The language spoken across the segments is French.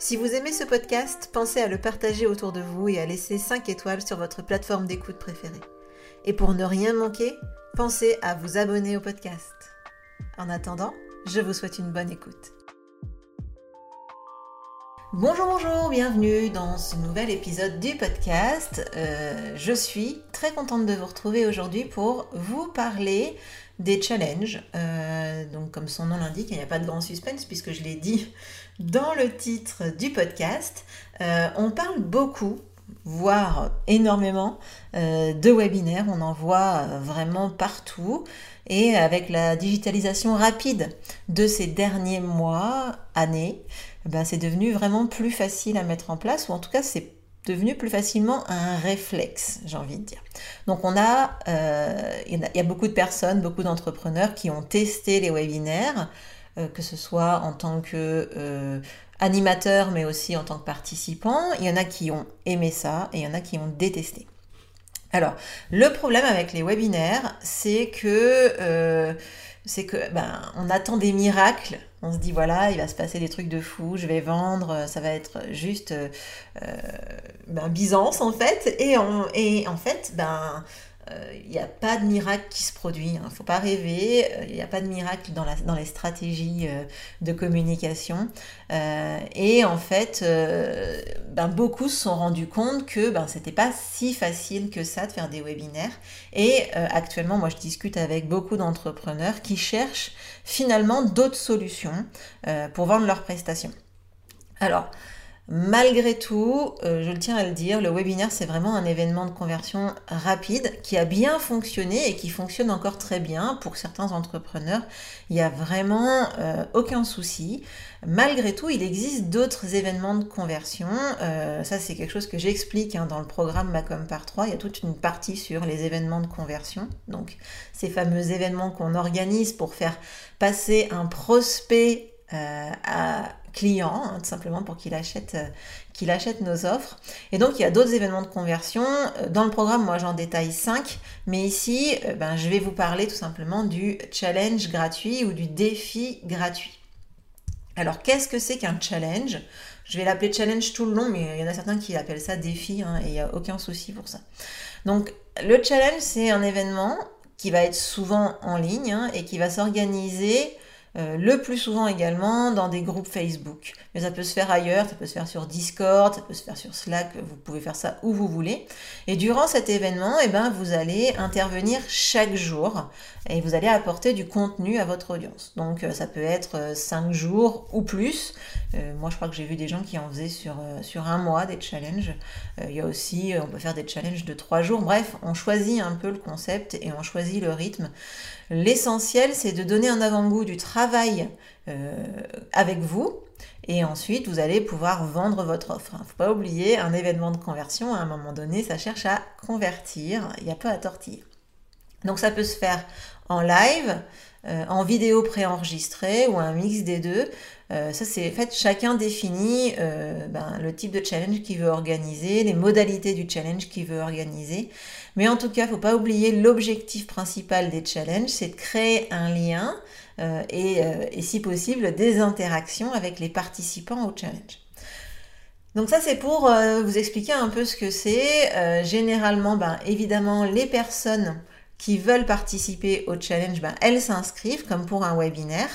Si vous aimez ce podcast, pensez à le partager autour de vous et à laisser 5 étoiles sur votre plateforme d'écoute préférée. Et pour ne rien manquer, pensez à vous abonner au podcast. En attendant, je vous souhaite une bonne écoute. Bonjour, bonjour, bienvenue dans ce nouvel épisode du podcast. Euh, je suis très contente de vous retrouver aujourd'hui pour vous parler des challenges. Euh, donc comme son nom l'indique, il n'y a pas de grand suspense puisque je l'ai dit dans le titre du podcast. Euh, on parle beaucoup, voire énormément, euh, de webinaires. On en voit vraiment partout. Et avec la digitalisation rapide de ces derniers mois, années, ben c'est devenu vraiment plus facile à mettre en place, ou en tout cas c'est devenu plus facilement un réflexe, j'ai envie de dire. Donc on a, euh, il y a beaucoup de personnes, beaucoup d'entrepreneurs qui ont testé les webinaires, euh, que ce soit en tant que euh, animateur, mais aussi en tant que participant. Il y en a qui ont aimé ça et il y en a qui ont détesté. Alors, le problème avec les webinaires, c'est que c'est que ben, on attend des miracles. On se dit voilà, il va se passer des trucs de fou, je vais vendre, ça va être juste euh, ben, Byzance en fait. Et, et en fait, ben il n'y a pas de miracle qui se produit. Il hein. ne faut pas rêver. Il n'y a pas de miracle dans, les stratégies euh, de communication. Euh, et en fait, euh, ben, beaucoup se sont rendus compte que ben, c'était pas si facile que ça de faire des webinaires. Et actuellement, moi, je discute avec beaucoup d'entrepreneurs qui cherchent finalement d'autres solutions pour vendre leurs prestations. Alors, Malgré tout, euh, je le tiens à le dire, le webinaire, c'est vraiment un événement de conversion rapide qui a bien fonctionné et qui fonctionne encore très bien pour certains entrepreneurs. Il n'y a vraiment euh, aucun souci. Malgré tout, il existe d'autres événements de conversion. Euh, ça, c'est quelque chose que j'explique hein, dans le programme Macom par 3. Il y a toute une partie sur les événements de conversion. Donc, ces fameux événements qu'on organise pour faire passer un prospect à client, hein, tout simplement pour qu'il achète, euh, achète nos offres. Et donc il y a d'autres événements de conversion. Euh, dans le programme, moi j'en détaille 5, mais ici, euh, ben, je vais vous parler tout simplement du challenge gratuit ou du défi gratuit. Alors qu'est-ce que c'est qu'un challenge? Je vais l'appeler challenge tout le long, mais il y en a certains qui appellent ça défi, hein, et il n'y a aucun souci pour ça. Donc le challenge, c'est un événement qui va être souvent en ligne hein, et qui va s'organiser euh, le plus souvent également dans des groupes Facebook. Mais ça peut se faire ailleurs, ça peut se faire sur Discord, ça peut se faire sur Slack, vous pouvez faire ça où vous voulez. Et durant cet événement, eh ben, vous allez intervenir chaque jour et vous allez apporter du contenu à votre audience. Donc euh, ça peut être 5 euh, jours ou plus. moi je crois que j'ai vu des gens qui en faisaient sur, sur un mois des challenges. il y a aussi, on peut faire des challenges de 3 jours. Bref, on choisit un peu le concept et on choisit le rythme. L'essentiel, c'est de donner un avant-goût du travail euh, avec vous. Et ensuite, vous allez pouvoir vendre votre offre. Il ne faut pas oublier, un événement de conversion, à un moment donné, ça cherche à convertir. Il n'y a pas à tortiller. Donc ça peut se faire en live, euh, en vidéo préenregistrée ou un mix des deux. Euh, ça, c'est fait chacun définit ben, le type de challenge qu'il veut organiser, les modalités du challenge qu'il veut organiser. Mais en tout cas, faut pas oublier l'objectif principal des challenges, c'est de créer un lien euh, euh, et, si possible des interactions avec les participants au challenge. Donc ça c'est pour euh, vous expliquer un peu ce que c'est. généralement, ben, évidemment, les personnes qui veulent participer au challenge, ben, elles s'inscrivent comme pour un webinaire.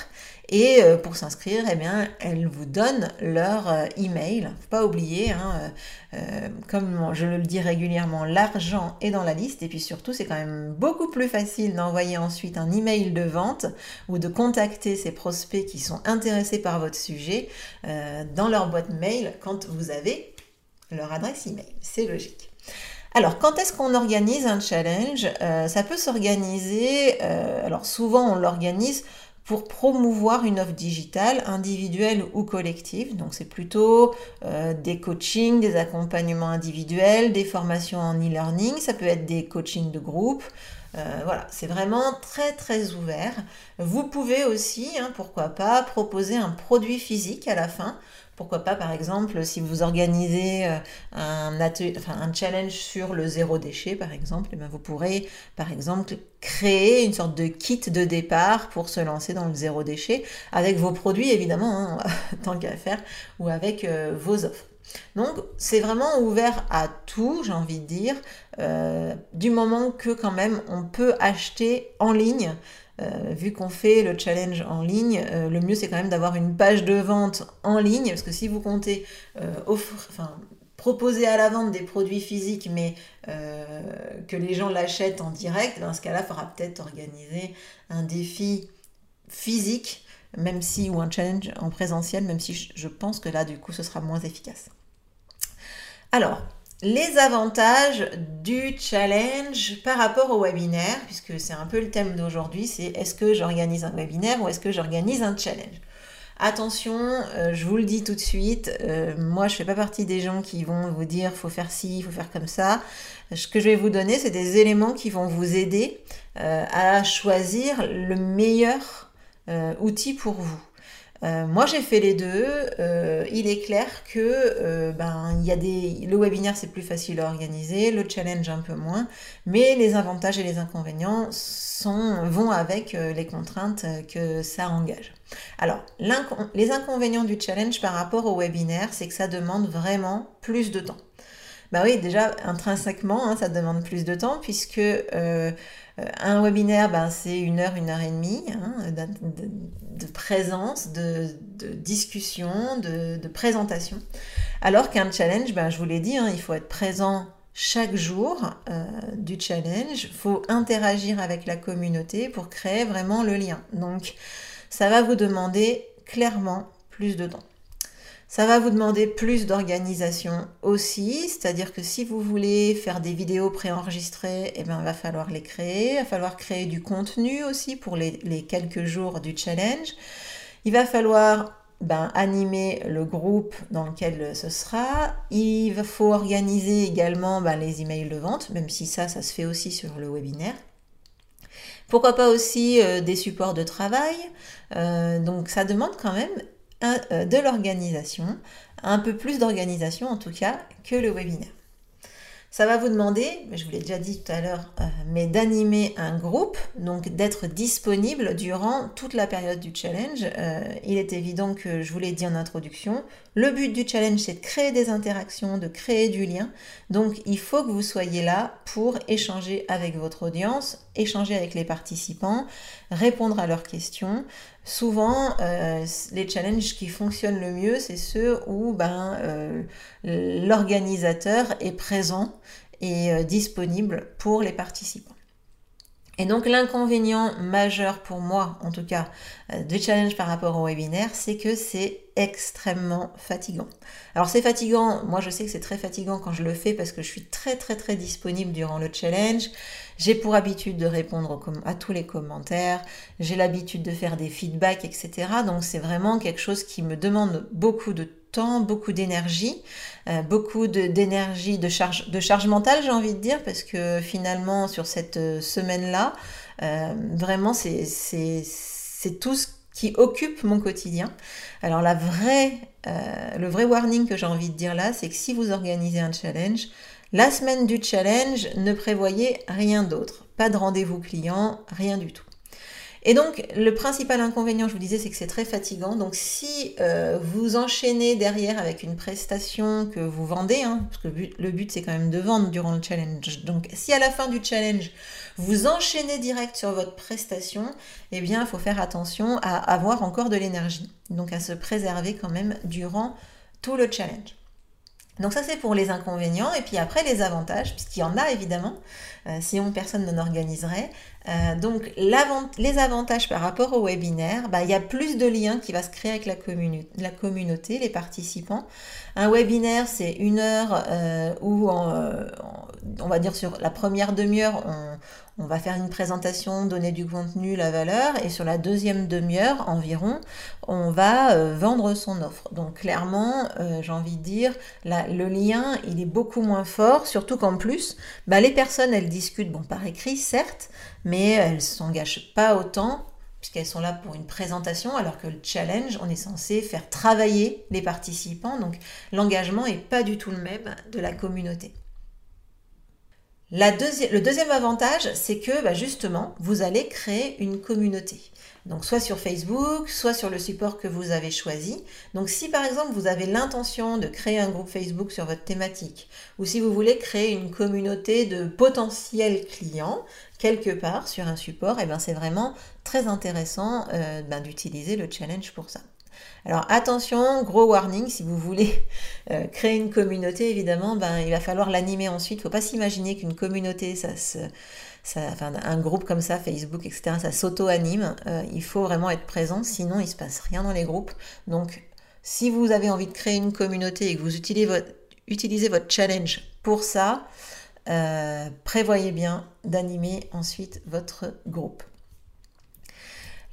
Et euh, pour s'inscrire, eh bien, elles vous donnent leur euh, email. Faut pas oublier, hein, euh, comme je le dis régulièrement, l'argent est dans la liste. Et puis surtout, c'est quand même beaucoup plus facile d'envoyer ensuite un email de vente ou de contacter ces prospects qui sont intéressés par votre sujet dans leur boîte mail quand vous avez leur adresse email. C'est logique. Alors, quand est-ce qu'on organise un challenge? Ça peut s'organiser, alors souvent on l'organise pour promouvoir une offre digitale individuelle ou collective. Donc c'est plutôt euh, des coachings, des accompagnements individuels, des formations en e-learning, ça peut être des coachings de groupe. Euh, voilà, c'est vraiment très très ouvert. Vous pouvez aussi, hein, pourquoi pas, proposer un produit physique à la fin. Pourquoi pas, par exemple, si vous organisez euh, un, challenge sur le zéro déchet, par exemple, eh bien vous pourrez, par exemple, créer une sorte de kit de départ pour se lancer dans le zéro déchet, avec vos produits, évidemment, hein, tant qu'à faire, ou avec euh, vos offres. Donc c'est vraiment ouvert à tout, j'ai envie de dire, euh, du moment que quand même on peut acheter en ligne euh, vu qu'on fait le challenge en ligne, euh, le mieux c'est quand même d'avoir une page de vente en ligne, parce que si vous comptez euh, proposer à la vente des produits physiques, mais que les gens l'achètent en direct, dans ce cas-là, il faudra peut-être organiser un défi physique, même si, ou un challenge en présentiel, même si je pense que là, du coup, ce sera moins efficace. Alors, les avantages du challenge par rapport au webinaire, puisque c'est un peu le thème d'aujourd'hui, c'est est-ce que j'organise un webinaire ou est-ce que j'organise un challenge? Attention, euh, je vous le dis tout de suite, euh, moi je fais pas partie des gens qui vont vous dire faut faire ci, faut faire comme ça. Ce que je vais vous donner, c'est des éléments qui vont vous aider euh, à choisir le meilleur outil pour vous. Euh, moi, j'ai fait les deux. Euh, il est clair que euh, ben, le webinaire, c'est plus facile à organiser, le challenge un peu moins, mais les avantages et les inconvénients sont, vont avec les contraintes que ça engage. Alors, les inconvénients du challenge par rapport au webinaire, c'est que ça demande vraiment plus de temps. Bah oui, déjà, intrinsèquement, hein, ça demande plus de temps puisque euh, un webinaire, ben, c'est une heure, une heure et demie hein, de, présence, de, discussion, de, présentation. Alors qu'un challenge, ben, je vous l'ai dit, hein, il faut être présent chaque jour euh, du challenge. Il faut interagir avec la communauté pour créer vraiment le lien. Donc, ça va vous demander clairement plus de temps. Ça va vous demander plus d'organisation aussi, c'est-à-dire que si vous voulez faire des vidéos préenregistrées, eh bien, il va falloir les créer, il va falloir créer du contenu aussi pour les, quelques jours du challenge. Il va falloir ben, animer le groupe dans lequel ce sera. Il faut organiser également ben, les emails de vente, même si ça, ça se fait aussi sur le webinaire. Pourquoi pas aussi euh, des supports de travail. Euh, donc ça demande quand même de l'organisation, un peu plus d'organisation en tout cas que le webinaire. Ça va vous demander, je vous l'ai déjà dit tout à l'heure, euh, mais d'animer un groupe, donc d'être disponible durant toute la période du challenge. Euh, il est évident que je vous l'ai dit en introduction, le but du challenge c'est de créer des interactions, de créer du lien. Donc il faut que vous soyez là pour échanger avec votre audience, échanger avec les participants, répondre à leurs questions. Souvent, euh, les challenges qui fonctionnent le mieux, c'est ceux où ben, euh, l'organisateur est présent et euh, disponible pour les participants. Et donc l'inconvénient majeur pour moi, en tout cas, du challenge par rapport au webinaire, c'est que c'est extrêmement fatigant. Alors c'est fatigant, moi je sais que c'est très fatigant quand je le fais parce que je suis très très très disponible durant le challenge. J'ai pour habitude de répondre à tous les commentaires, j'ai l'habitude de faire des feedbacks, etc. Donc c'est vraiment quelque chose qui me demande beaucoup de temps, beaucoup d'énergie, euh, beaucoup d'énergie, de, charge, de charge mentale, j'ai envie de dire, parce que finalement sur cette euh, semaine-là, euh, vraiment c'est tout ce qui occupe mon quotidien. Alors la vraie, le vrai warning que j'ai envie de dire là, c'est que si vous organisez un challenge, la semaine du challenge, ne prévoyez rien d'autre. Pas de rendez-vous client, rien du tout. Et donc, le principal inconvénient, je vous disais, c'est que c'est très fatigant. Donc, si euh, vous enchaînez derrière avec une prestation que vous vendez, hein, parce que le but, c'est quand même de vendre durant le challenge. Donc, si à la fin du challenge, vous enchaînez direct sur votre prestation, eh bien, il faut faire attention à avoir encore de l'énergie. Donc, à se préserver quand même durant tout le challenge. Donc ça c'est pour les inconvénients. Et puis après les avantages, puisqu'il y en a évidemment, euh, sinon personne n'en organiserait. Euh, donc les avantages par rapport au webinaire, bah, il y a plus de liens qui va se créer avec la, communauté, les participants. Un webinaire c'est une heure euh, où on va dire sur la première demi-heure on, va faire une présentation, donner du contenu, la valeur, et sur la deuxième demi-heure environ, on va vendre son offre. Donc clairement, j'ai envie de dire, le lien, il est beaucoup moins fort, surtout qu'en plus, bah, les personnes, elles discutent, bon, par écrit, certes, mais elles ne s'engagent pas autant puisqu'elles sont là pour une présentation, alors que le challenge, on est censé faire travailler les participants, donc l'engagement n'est pas du tout le même de la communauté le deuxième avantage, c'est que bah, justement, vous allez créer une communauté. Donc soit sur Facebook, soit sur le support que vous avez choisi. Donc si par exemple vous avez l'intention de créer un groupe Facebook sur votre thématique, ou si vous voulez créer une communauté de potentiels clients quelque part sur un support, et eh ben c'est vraiment très intéressant euh, ben, d'utiliser le challenge pour ça. Alors attention, gros warning, si vous voulez euh, créer une communauté, évidemment, ben, il va falloir l'animer ensuite. Il ne faut pas s'imaginer qu'une communauté, ça se, enfin, un groupe comme ça, Facebook, etc., ça s'auto-anime. Euh, il faut vraiment être présent, sinon il ne se passe rien dans les groupes. Donc si vous avez envie de créer une communauté et que vous utilisez votre, utilisez votre challenge pour ça, euh, prévoyez bien d'animer ensuite votre groupe.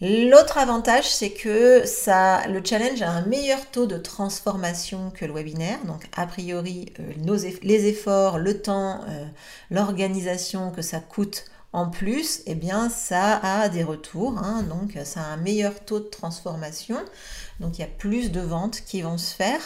L'autre avantage, c'est que ça, le challenge a un meilleur taux de transformation que le webinaire. Donc, a priori, euh, les efforts, le temps, euh, l'organisation que ça coûte en plus, eh bien, ça a des retours. Hein. donc, ça a un meilleur taux de transformation. Donc, il y a plus de ventes qui vont se faire.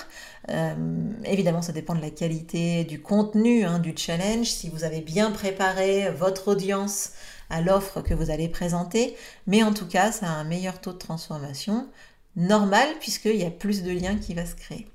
Euh, évidemment, ça dépend de la qualité du contenu hein, du challenge. Si vous avez bien préparé votre audience, à l'offre que vous allez présenter, mais en tout cas, ça a un meilleur taux de transformation normal puisqu'il y a plus de liens qui va se créer.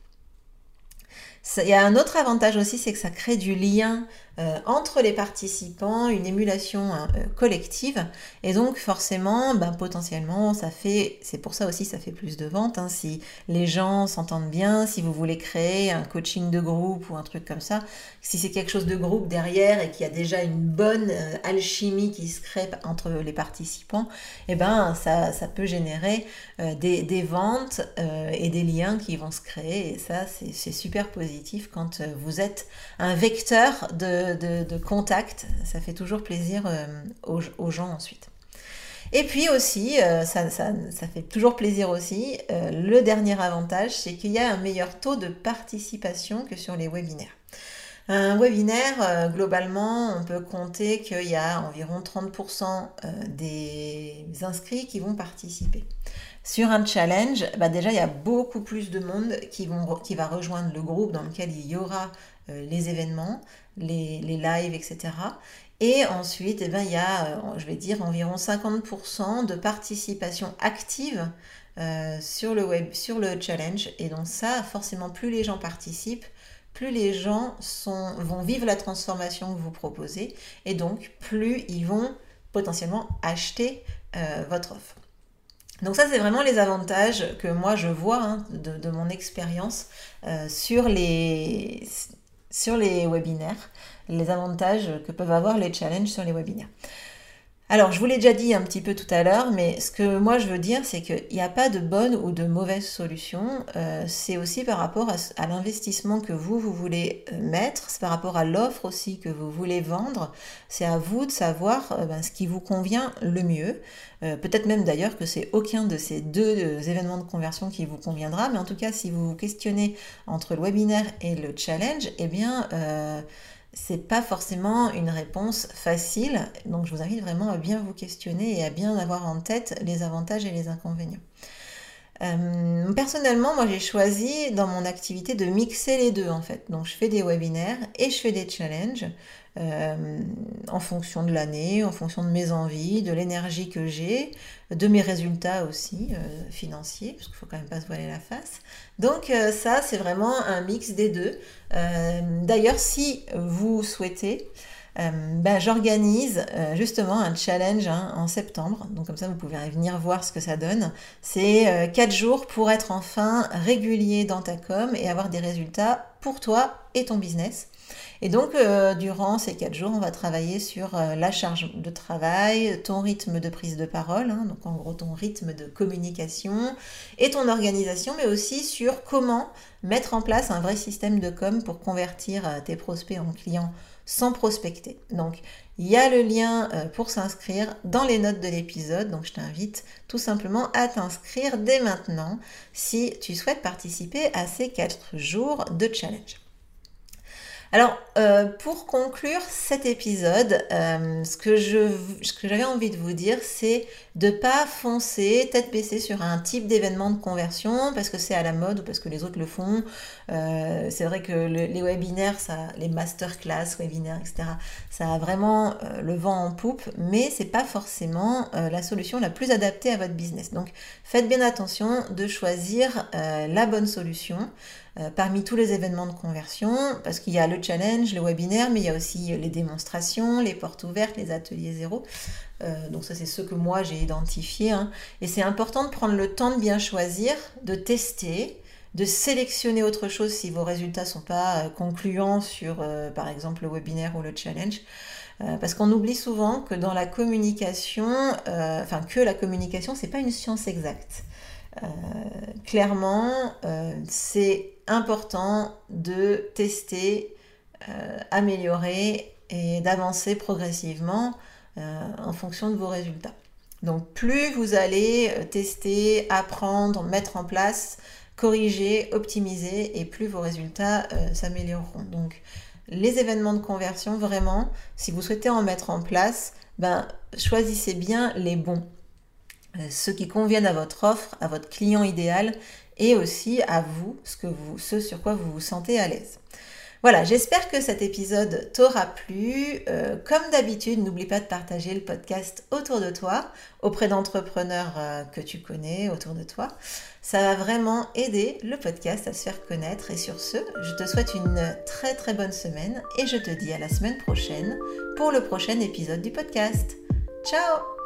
il y a un autre avantage aussi, c'est que ça crée du lien euh, entre les participants, une émulation hein, euh, collective. Et donc forcément, ben, potentiellement, ça fait, c'est pour ça aussi, ça fait plus de ventes. Hein. si les gens s'entendent bien, si vous voulez créer un coaching de groupe ou un truc comme ça, si c'est quelque chose de groupe derrière et qu'il y a déjà une bonne euh, alchimie qui se crée entre les participants, et eh ben ça, ça peut générer des, des, ventes et des liens qui vont se créer. Et ça, c'est super positif quand vous êtes un vecteur de de, contact. Ça fait toujours plaisir euh, aux, gens ensuite. Et puis aussi, euh, ça, fait toujours plaisir aussi, euh, le dernier avantage, c'est qu'il y a un meilleur taux de participation que sur les webinaires. Un webinaire, globalement, on peut compter qu'il y a environ 30% des inscrits qui vont participer. Sur un challenge, bah déjà, il y a beaucoup plus de monde qui, va rejoindre le groupe dans lequel il y aura les événements, les, lives, etc. Et ensuite, eh ben, il y a, euh, je vais dire, environ 50% de participation active euh, sur le web, sur le challenge. Et donc ça, forcément, plus les gens participent, plus les gens sont, vont vivre la transformation que vous proposez. Et donc, plus ils vont potentiellement acheter euh, votre offre. Donc ça, c'est vraiment les avantages que moi je vois hein, de, mon expérience sur les sur les webinaires, les avantages que peuvent avoir les challenges sur les webinaires. Alors, je vous l'ai déjà dit un petit peu tout à l'heure, mais ce que moi je veux dire, c'est qu'il n'y a pas de bonne ou de mauvaise solution. Euh, c'est aussi par rapport à, l'investissement que vous, vous voulez euh, mettre, c'est par rapport à l'offre aussi que vous voulez vendre. C'est à vous de savoir euh, ben, ce qui vous convient le mieux. Peut-être même d'ailleurs que c'est aucun de ces deux événements de conversion qui vous conviendra, mais en tout cas, si vous vous questionnez entre le webinaire et le challenge, eh bien c'est pas forcément une réponse facile. Donc je vous invite vraiment à bien vous questionner et à bien avoir en tête les avantages et les inconvénients. Euh, personnellement, moi j'ai choisi dans mon activité de mixer les deux en fait. Donc je fais des webinaires et je fais des challenges euh, en fonction de l'année, en fonction de mes envies, de l'énergie que j'ai, de mes résultats aussi euh, financiers, parce qu'il faut quand même pas se voiler la face. Donc ça c'est vraiment un mix des deux. D'ailleurs si vous souhaitez, euh, ben, j'organise euh, justement un challenge hein, en septembre. Donc comme ça, vous pouvez venir voir ce que ça donne. C'est 4 euh, jours pour être enfin régulier dans ta com et avoir des résultats pour toi et ton business. Et donc, durant ces 4 jours, on va travailler sur la charge de travail, ton rythme de prise de parole, hein, donc en gros ton rythme de communication et ton organisation, mais aussi sur comment mettre en place un vrai système de com pour convertir tes prospects en clients sans prospecter. Donc, il y a le lien euh, pour s'inscrire dans les notes de l'épisode. Donc, je t'invite tout simplement à t'inscrire dès maintenant si tu souhaites participer à ces 4 jours de challenge. Alors, euh, pour conclure cet épisode, euh, ce que j'avais envie de vous dire, c'est de pas foncer tête baissée sur un type d'événement de conversion parce que c'est à la mode ou parce que les autres le font. Euh, c'est vrai que les webinaires, ça, les masterclass, webinaires, etc., ça a vraiment le vent en poupe, mais c'est pas forcément la solution la plus adaptée à votre business. Donc, faites bien attention de choisir la bonne solution. Euh, parmi tous les événements de conversion, parce qu'il y a le challenge, le webinaire, mais il y a aussi les démonstrations, les portes ouvertes, les ateliers zéro. Euh, donc ça, c'est ce que moi j'ai identifié. Hein. Et c'est important de prendre le temps de bien choisir, de tester, de sélectionner autre chose si vos résultats ne sont pas euh, concluants sur, par exemple, le webinaire ou le challenge. parce qu'on oublie souvent que dans la communication, enfin que la communication, c'est pas une science exacte. Clairement, c'est important de tester, euh, améliorer et d'avancer progressivement euh, en fonction de vos résultats. Donc plus vous allez euh, tester, apprendre, mettre en place, corriger, optimiser, et plus vos résultats s'amélioreront. Donc les événements de conversion, vraiment, si vous souhaitez en mettre en place, ben, choisissez bien les bons. Ceux qui conviennent à votre offre, à votre client idéal et aussi à ce, vous, ce sur quoi vous vous sentez à l'aise. Voilà, j'espère que cet épisode t'aura plu. Euh, comme d'habitude, n'oublie pas de partager le podcast autour de toi, auprès d'entrepreneurs euh, que tu connais autour de toi. Ça va vraiment aider le podcast à se faire connaître. Et sur ce, je te souhaite une très très bonne semaine et je te dis à la semaine prochaine pour le prochain épisode du podcast. Ciao